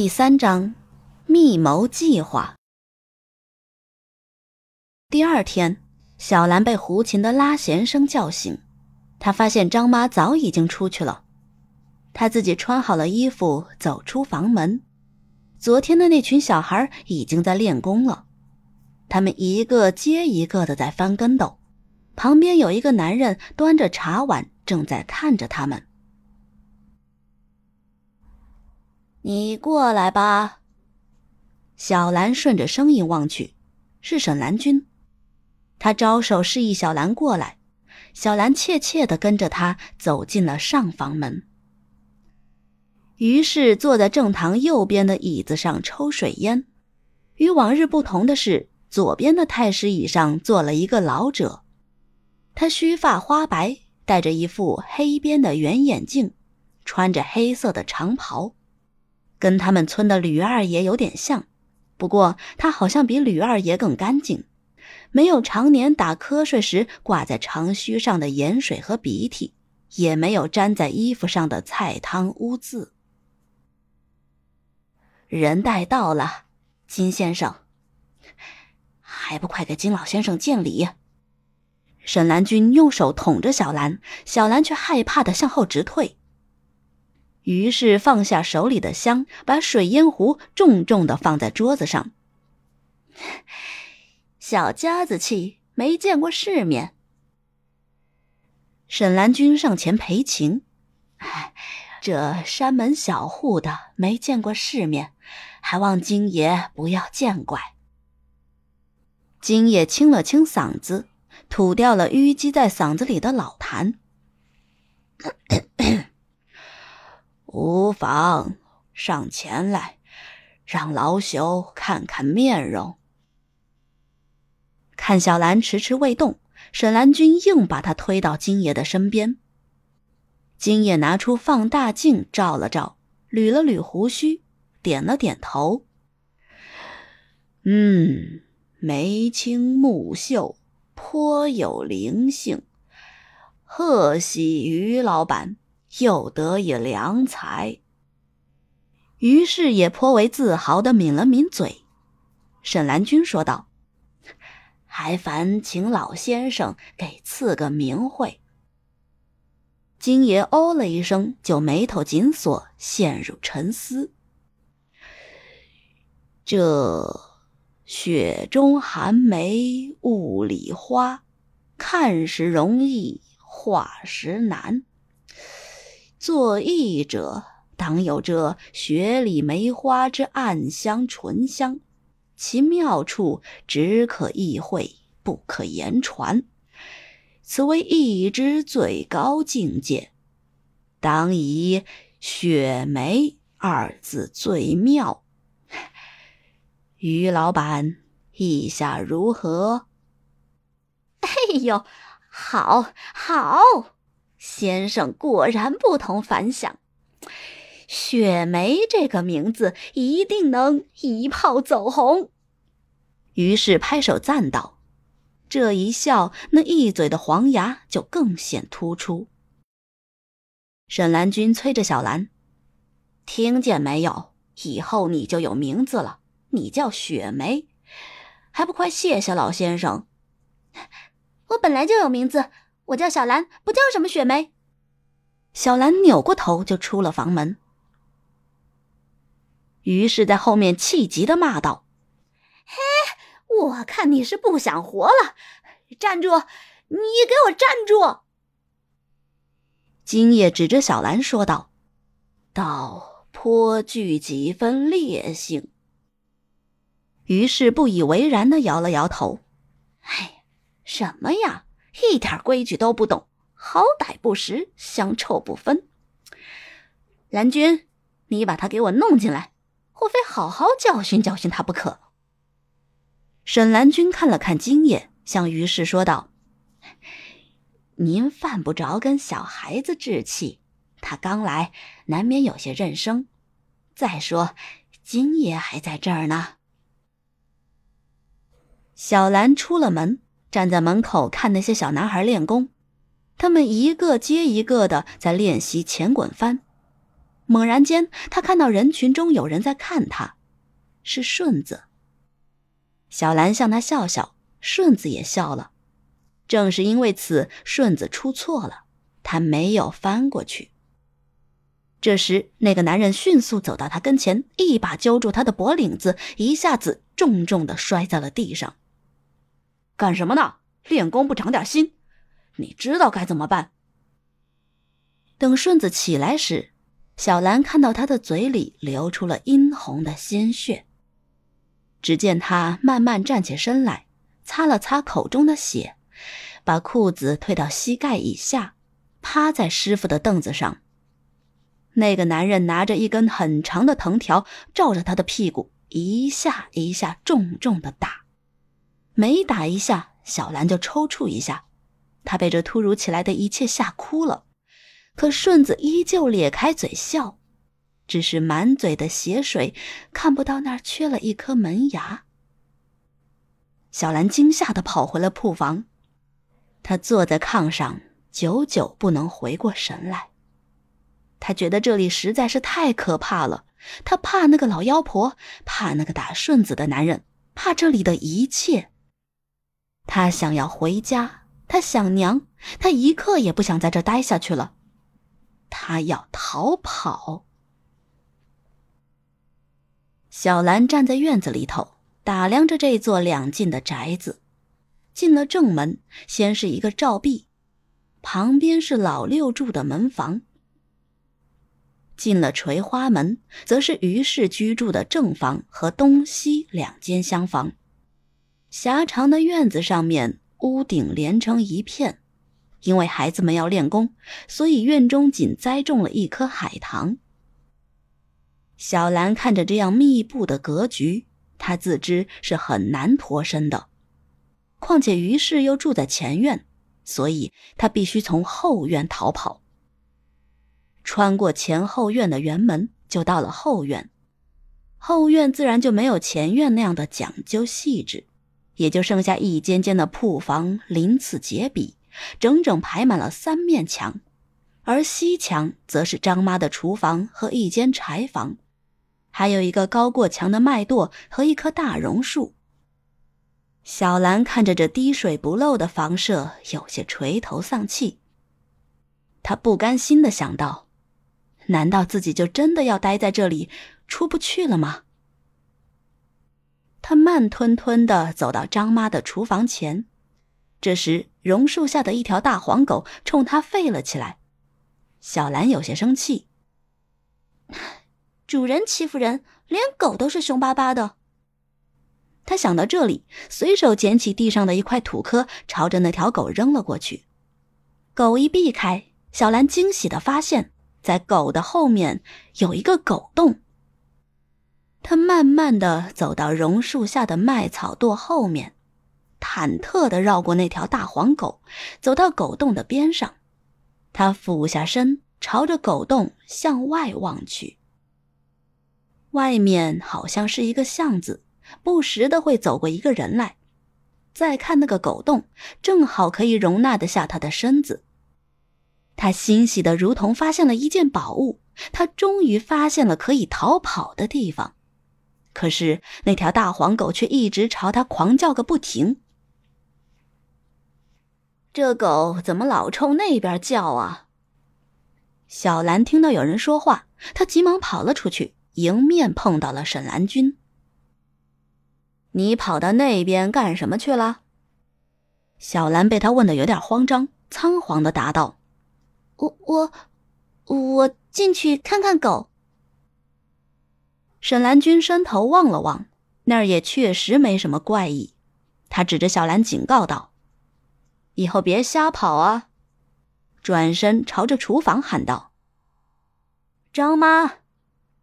第三章，密谋计划。第二天，小兰被胡琴的拉弦声叫醒，她发现张妈早已经出去了。她自己穿好了衣服，走出房门。昨天的那群小孩已经在练功了，他们一个接一个的在翻跟斗，旁边有一个男人端着茶碗，正在看着他们。你过来吧。小兰顺着声音望去，是沈兰君。他招手示意小兰过来，小兰怯怯的跟着他走进了上房门。于是坐在正堂右边的椅子上抽水烟。与往日不同的是，左边的太师椅上坐了一个老者，他须发花白，戴着一副黑边的圆眼镜，穿着黑色的长袍。跟他们村的吕二爷有点像，不过他好像比吕二爷更干净，没有常年打瞌睡时挂在长须上的盐水和鼻涕，也没有粘在衣服上的菜汤污渍。人带到了，金先生，还不快给金老先生见礼？沈兰君用手捅着小兰，小兰却害怕的向后直退。于是放下手里的香，把水烟壶重重的放在桌子上。小家子气，没见过世面。沈兰君上前赔情：“，这山门小户的没见过世面，还望金爷不要见怪。”金爷清了清嗓子，吐掉了淤积在嗓子里的老痰。无妨，上前来，让老朽看看面容。看小兰迟迟未动，沈兰君硬把她推到金爷的身边。金爷拿出放大镜照了照，捋了捋胡须，点了点头。嗯，眉清目秀，颇有灵性。贺喜于老板。又得以良才，于是也颇为自豪的抿了抿嘴。沈兰君说道：“还烦请老先生给赐个名讳。”金爷哦了一声，就眉头紧锁，陷入沉思。这雪中寒梅雾里花，看时容易画时难。作艺者当有这雪里梅花之暗香醇香，其妙处只可意会，不可言传。此为艺之最高境界，当以雪梅二字最妙。于老板意下如何？哎呦，好好。先生果然不同凡响，雪梅这个名字一定能一炮走红。于是拍手赞道：“这一笑，那一嘴的黄牙就更显突出。”沈兰君催着小兰：“听见没有？以后你就有名字了，你叫雪梅，还不快谢谢老先生？”我本来就有名字。我叫小兰，不叫什么雪梅。小兰扭过头就出了房门。于是，在后面气急的骂道：“嘿，我看你是不想活了！站住！你给我站住！”金叶指着小兰说道：“倒颇具几分烈性。”于是不以为然的摇了摇头：“哎，什么呀？”一点规矩都不懂，好歹不识，香臭不分。蓝君，你把他给我弄进来，我非好好教训教训他不可。沈兰君看了看金爷，向于氏说道：“您犯不着跟小孩子置气，他刚来，难免有些认生。再说，金爷还在这儿呢。”小兰出了门。站在门口看那些小男孩练功，他们一个接一个的在练习前滚翻。猛然间，他看到人群中有人在看他，是顺子。小兰向他笑笑，顺子也笑了。正是因为此，顺子出错了，他没有翻过去。这时，那个男人迅速走到他跟前，一把揪住他的脖领子，一下子重重的摔在了地上。干什么呢？练功不长点心？你知道该怎么办？等顺子起来时，小兰看到他的嘴里流出了殷红的鲜血。只见他慢慢站起身来，擦了擦口中的血，把裤子退到膝盖以下，趴在师傅的凳子上。那个男人拿着一根很长的藤条，照着他的屁股一下一下重重的打。每打一下，小兰就抽搐一下。她被这突如其来的一切吓哭了。可顺子依旧咧开嘴笑，只是满嘴的血水，看不到那儿缺了一颗门牙。小兰惊吓的跑回了铺房，她坐在炕上，久久不能回过神来。她觉得这里实在是太可怕了，她怕那个老妖婆，怕那个打顺子的男人，怕这里的一切。他想要回家，他想娘，他一刻也不想在这待下去了。他要逃跑。小兰站在院子里头，打量着这座两进的宅子。进了正门，先是一个照壁，旁边是老六住的门房。进了垂花门，则是于氏居住的正房和东西两间厢房。狭长的院子上面，屋顶连成一片。因为孩子们要练功，所以院中仅栽种了一棵海棠。小兰看着这样密布的格局，她自知是很难脱身的。况且于氏又住在前院，所以她必须从后院逃跑。穿过前后院的园门，就到了后院。后院自然就没有前院那样的讲究细致，也就剩下一间间的铺房，鳞次栉比。整整排满了三面墙，而西墙则是张妈的厨房和一间柴房，还有一个高过墙的麦垛和一棵大榕树。小兰看着这滴水不漏的房舍，有些垂头丧气。她不甘心的想到：难道自己就真的要待在这里，出不去了吗？他慢吞吞的走到张妈的厨房前。这时，榕树下的一条大黄狗冲他吠了起来。小兰有些生气：“主人欺负人，连狗都是凶巴巴的。”他想到这里，随手捡起地上的一块土颗，朝着那条狗扔了过去。狗一避开，小兰惊喜的发现，在狗的后面有一个狗洞。他慢慢的走到榕树下的麦草垛后面。忐忑地绕过那条大黄狗，走到狗洞的边上。他俯下身，朝着狗洞向外望去。外面好像是一个巷子，不时的会走过一个人来。再看那个狗洞，正好可以容纳得下他的身子。他欣喜的如同发现了一件宝物，他终于发现了可以逃跑的地方。可是那条大黄狗却一直朝他狂叫个不停。这狗怎么老冲那边叫啊？小兰听到有人说话，她急忙跑了出去，迎面碰到了沈兰君。你跑到那边干什么去了？小兰被他问的有点慌张，仓皇的答道：“我我我进去看看狗。”沈兰君伸头望了望，那儿也确实没什么怪异，他指着小兰警告道。以后别瞎跑啊！转身朝着厨房喊道：“张妈，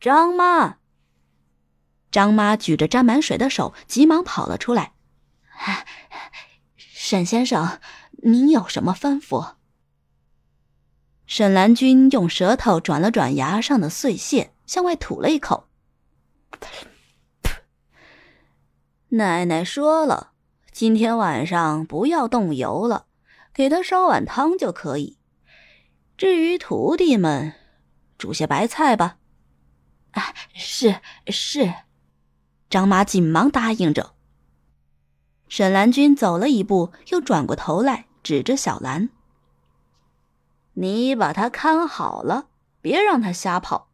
张妈！”张妈举着沾满水的手，急忙跑了出来。“沈先生，您有什么吩咐？”沈兰君用舌头转了转牙上的碎屑，向外吐了一口。奶奶说了。今天晚上不要动油了，给他烧碗汤就可以。至于徒弟们，煮些白菜吧。啊，是是。张妈紧忙答应着。沈兰君走了一步，又转过头来，指着小兰：“你把他看好了，别让他瞎跑。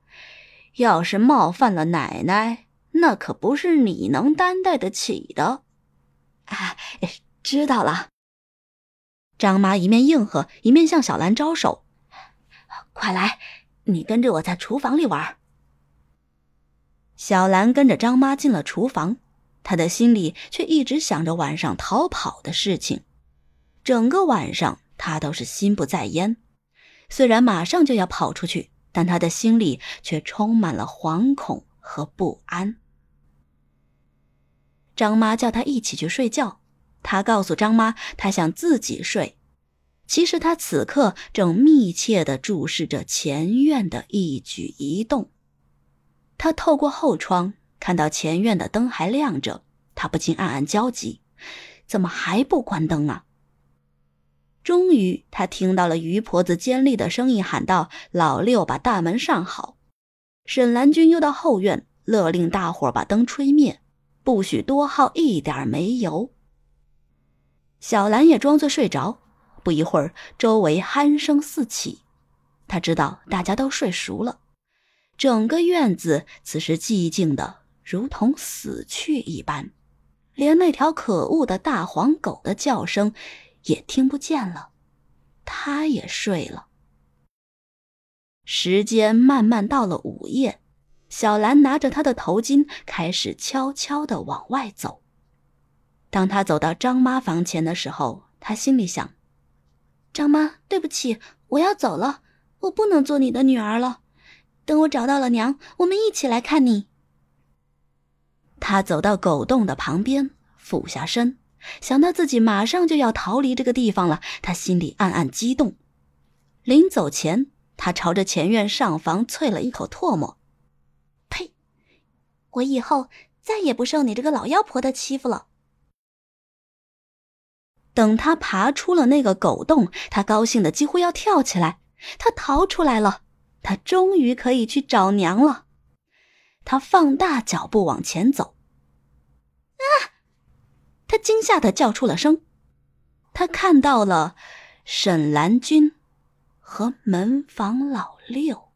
要是冒犯了奶奶，那可不是你能担待得起的。”啊，知道了。张妈一面应和，一面向小兰招手：“快来，你跟着我在厨房里玩。”小兰跟着张妈进了厨房，她的心里却一直想着晚上逃跑的事情。整个晚上，她都是心不在焉。虽然马上就要跑出去，但她的心里却充满了惶恐和不安。张妈叫她一起去睡觉，她告诉张妈，她想自己睡。其实她此刻正密切地注视着前院的一举一动。他透过后窗看到前院的灯还亮着，他不禁暗暗焦急：怎么还不关灯啊？终于，他听到了于婆子尖利的声音喊道：“老六，把大门上好。”沈兰君又到后院勒令大伙把灯吹灭，不许多耗一点煤油。小兰也装作睡着，不一会儿，周围鼾声四起，他知道大家都睡熟了。整个院子此时寂静的如同死去一般，连那条可恶的大黄狗的叫声也听不见了。他也睡了。时间慢慢到了午夜，小兰拿着她的头巾，开始悄悄的往外走。当他走到张妈房前的时候，他心里想：“张妈，对不起，我要走了，我不能做你的女儿了。”等我找到了娘，我们一起来看你。他走到狗洞的旁边，俯下身，想到自己马上就要逃离这个地方了，他心里暗暗激动。临走前，他朝着前院上房啐了一口唾沫：“呸！我以后再也不受你这个老妖婆的欺负了。”等他爬出了那个狗洞，他高兴的几乎要跳起来，他逃出来了。他终于可以去找娘了。他放大脚步往前走。啊！他惊吓的叫出了声。他看到了沈兰君和门房老六。